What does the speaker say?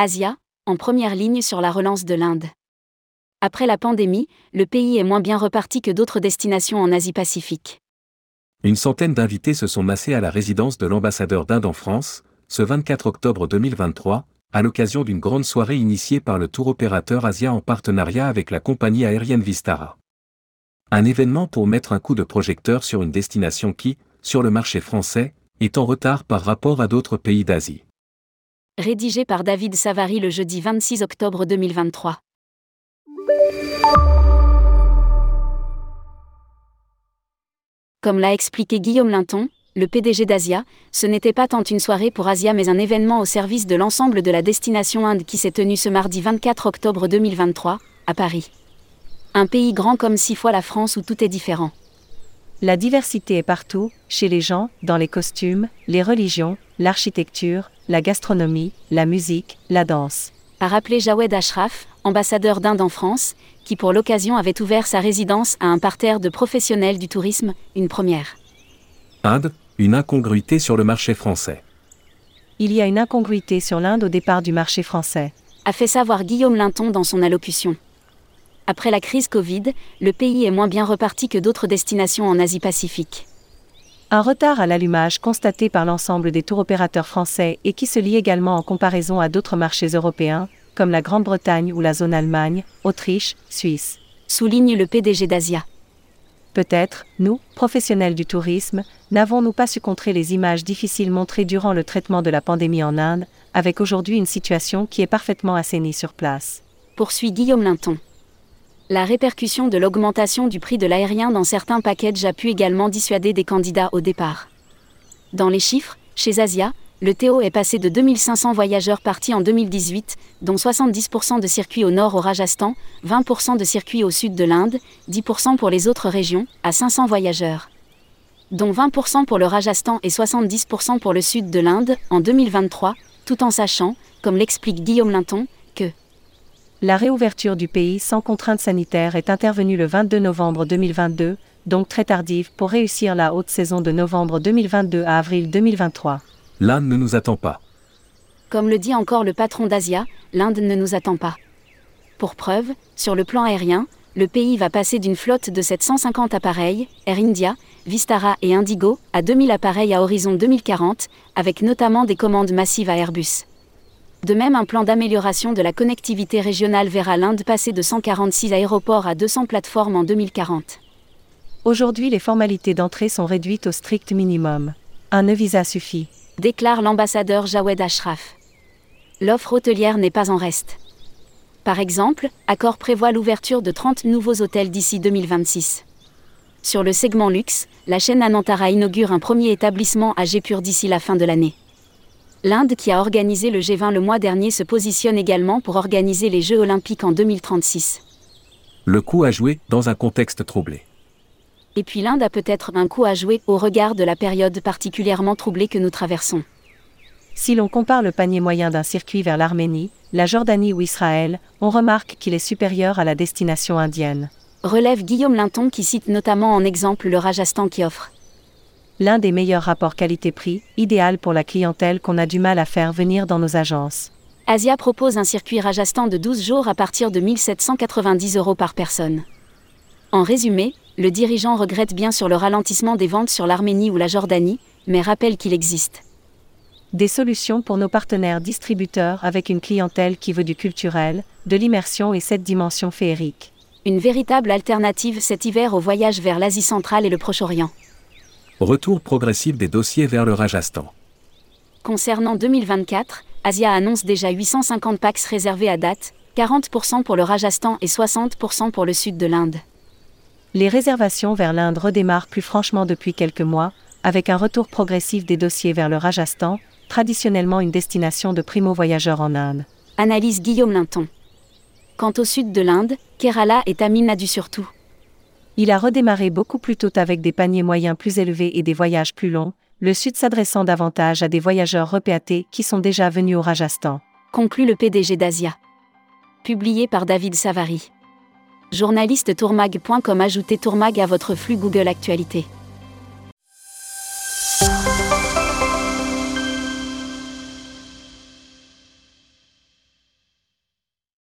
Asia, en première ligne sur la relance de l'Inde. Après la pandémie, le pays est moins bien reparti que d'autres destinations en Asie-Pacifique. Une centaine d'invités se sont massés à la résidence de l'ambassadeur d'Inde en France, ce 24 octobre 2023, à l'occasion d'une grande soirée initiée par le tour opérateur Asia en partenariat avec la compagnie aérienne Vistara. Un événement pour mettre un coup de projecteur sur une destination qui, sur le marché français, est en retard par rapport à d'autres pays d'Asie. Rédigé par David Savary le jeudi 26 octobre 2023. Comme l'a expliqué Guillaume Linton, le PDG d'Asia, ce n'était pas tant une soirée pour Asia mais un événement au service de l'ensemble de la destination Inde qui s'est tenue ce mardi 24 octobre 2023, à Paris. Un pays grand comme six fois la France où tout est différent. La diversité est partout, chez les gens, dans les costumes, les religions, l'architecture, la gastronomie, la musique, la danse. A rappelé Jawed Ashraf, ambassadeur d'Inde en France, qui pour l'occasion avait ouvert sa résidence à un parterre de professionnels du tourisme, une première. Inde, une incongruité sur le marché français. Il y a une incongruité sur l'Inde au départ du marché français. A fait savoir Guillaume Linton dans son allocution. Après la crise Covid, le pays est moins bien reparti que d'autres destinations en Asie-Pacifique. Un retard à l'allumage constaté par l'ensemble des tours opérateurs français et qui se lie également en comparaison à d'autres marchés européens, comme la Grande-Bretagne ou la zone Allemagne, Autriche, Suisse. Souligne le PDG d'Asia. Peut-être, nous, professionnels du tourisme, n'avons-nous pas su contrer les images difficiles montrées durant le traitement de la pandémie en Inde, avec aujourd'hui une situation qui est parfaitement assainie sur place. Poursuit Guillaume Linton. La répercussion de l'augmentation du prix de l'aérien dans certains packages a pu également dissuader des candidats au départ. Dans les chiffres, chez Asia, le Théo est passé de 2500 voyageurs partis en 2018, dont 70% de circuits au nord au Rajasthan, 20% de circuits au sud de l'Inde, 10% pour les autres régions, à 500 voyageurs. Dont 20% pour le Rajasthan et 70% pour le sud de l'Inde, en 2023, tout en sachant, comme l'explique Guillaume Linton, la réouverture du pays sans contraintes sanitaires est intervenue le 22 novembre 2022, donc très tardive pour réussir la haute saison de novembre 2022 à avril 2023. L'Inde ne nous attend pas. Comme le dit encore le patron d'Asia, l'Inde ne nous attend pas. Pour preuve, sur le plan aérien, le pays va passer d'une flotte de 750 appareils, Air India, Vistara et Indigo, à 2000 appareils à horizon 2040, avec notamment des commandes massives à Airbus. De même, un plan d'amélioration de la connectivité régionale verra l'Inde passer de 146 aéroports à 200 plateformes en 2040. Aujourd'hui, les formalités d'entrée sont réduites au strict minimum. Un e-visa suffit. Déclare l'ambassadeur Jawed Ashraf. L'offre hôtelière n'est pas en reste. Par exemple, Accor prévoit l'ouverture de 30 nouveaux hôtels d'ici 2026. Sur le segment luxe, la chaîne Anantara inaugure un premier établissement à Jaipur d'ici la fin de l'année. L'Inde qui a organisé le G20 le mois dernier se positionne également pour organiser les Jeux olympiques en 2036. Le coup à jouer dans un contexte troublé. Et puis l'Inde a peut-être un coup à jouer au regard de la période particulièrement troublée que nous traversons. Si l'on compare le panier moyen d'un circuit vers l'Arménie, la Jordanie ou Israël, on remarque qu'il est supérieur à la destination indienne. Relève Guillaume Linton qui cite notamment en exemple le Rajasthan qui offre l'un des meilleurs rapports qualité-prix, idéal pour la clientèle qu'on a du mal à faire venir dans nos agences. Asia propose un circuit Rajasthan de 12 jours à partir de 1790 euros par personne. En résumé, le dirigeant regrette bien sur le ralentissement des ventes sur l'Arménie ou la Jordanie, mais rappelle qu'il existe. Des solutions pour nos partenaires distributeurs avec une clientèle qui veut du culturel, de l'immersion et cette dimension féerique. Une véritable alternative cet hiver au voyage vers l'Asie centrale et le Proche-Orient. Retour progressif des dossiers vers le Rajasthan. Concernant 2024, Asia annonce déjà 850 packs réservés à date, 40% pour le Rajasthan et 60% pour le sud de l'Inde. Les réservations vers l'Inde redémarrent plus franchement depuis quelques mois, avec un retour progressif des dossiers vers le Rajasthan, traditionnellement une destination de primo-voyageurs en Inde. Analyse Guillaume Linton. Quant au sud de l'Inde, Kerala et Tamil Nadu surtout. Il a redémarré beaucoup plus tôt avec des paniers moyens plus élevés et des voyages plus longs, le Sud s'adressant davantage à des voyageurs repéatés qui sont déjà venus au Rajasthan. Conclut le PDG d'Asia. Publié par David Savary. Journaliste tourmag.com Ajoutez Tourmag à votre flux Google Actualité.